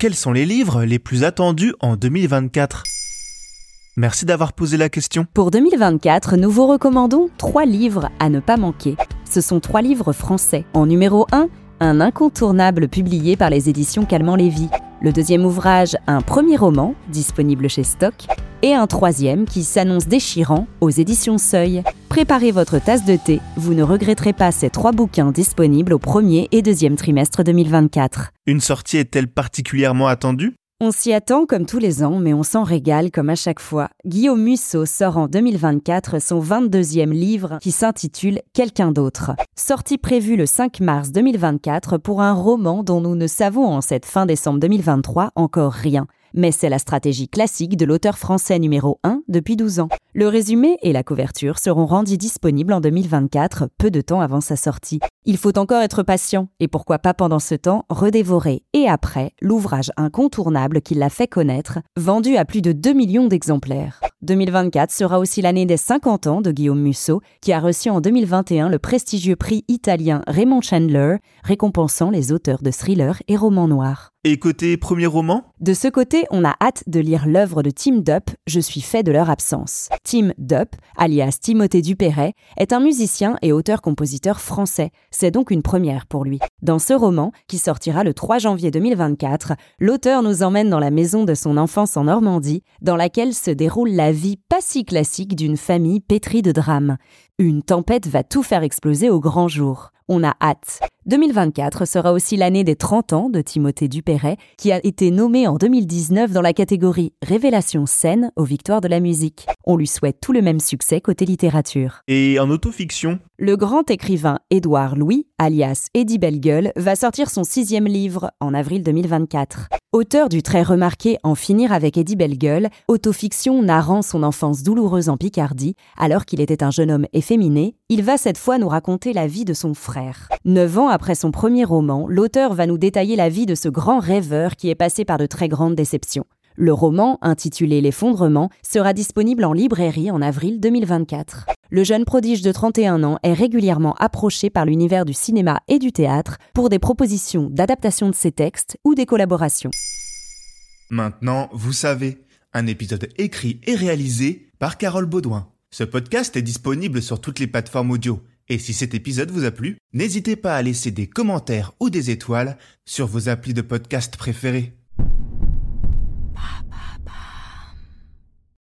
Quels sont les livres les plus attendus en 2024 Merci d'avoir posé la question. Pour 2024, nous vous recommandons trois livres à ne pas manquer. Ce sont trois livres français. En numéro 1, un incontournable publié par les éditions Calmant Lévy. Le deuxième ouvrage, un premier roman, disponible chez Stock. Et un troisième qui s'annonce déchirant aux éditions Seuil. Préparez votre tasse de thé, vous ne regretterez pas ces trois bouquins disponibles au premier et deuxième trimestre 2024. Une sortie est-elle particulièrement attendue? On s'y attend comme tous les ans, mais on s'en régale comme à chaque fois. Guillaume Musso sort en 2024 son 22e livre qui s'intitule Quelqu'un d'autre. Sortie prévue le 5 mars 2024 pour un roman dont nous ne savons en cette fin décembre 2023 encore rien mais c'est la stratégie classique de l'auteur français numéro 1 depuis 12 ans. Le résumé et la couverture seront rendus disponibles en 2024, peu de temps avant sa sortie. Il faut encore être patient, et pourquoi pas pendant ce temps redévorer, et après, l'ouvrage incontournable qui l'a fait connaître, vendu à plus de 2 millions d'exemplaires. 2024 sera aussi l'année des 50 ans de Guillaume Musso, qui a reçu en 2021 le prestigieux prix italien Raymond Chandler, récompensant les auteurs de thrillers et romans noirs. Et côté premier roman? De ce côté, on a hâte de lire l'œuvre de Tim Dupp, Je suis fait de leur absence. Tim Dupp, alias Timothée Dupéret, est un musicien et auteur-compositeur français. C'est donc une première pour lui. Dans ce roman, qui sortira le 3 janvier 2024, l'auteur nous emmène dans la maison de son enfance en Normandie, dans laquelle se déroule la vie pas si classique d'une famille pétrie de drames. Une tempête va tout faire exploser au grand jour. On a hâte. 2024 sera aussi l'année des 30 ans de Timothée Dupéret, qui a été nommé en 2019 dans la catégorie Révélation scène aux Victoires de la musique. On lui souhaite tout le même succès côté littérature. Et en autofiction? Le grand écrivain Édouard Louis, alias Eddie Bellegueule, va sortir son sixième livre en avril 2024. Auteur du très remarqué En finir avec Eddie Bellegueule, autofiction narrant son enfance douloureuse en Picardie, alors qu'il était un jeune homme efféminé, il va cette fois nous raconter la vie de son frère. Neuf ans après son premier roman, l'auteur va nous détailler la vie de ce grand rêveur qui est passé par de très grandes déceptions. Le roman, intitulé L'effondrement, sera disponible en librairie en avril 2024. Le jeune prodige de 31 ans est régulièrement approché par l'univers du cinéma et du théâtre pour des propositions d'adaptation de ses textes ou des collaborations. Maintenant, vous savez, un épisode écrit et réalisé par Carole Baudouin. Ce podcast est disponible sur toutes les plateformes audio. Et si cet épisode vous a plu, n'hésitez pas à laisser des commentaires ou des étoiles sur vos applis de podcast préférés.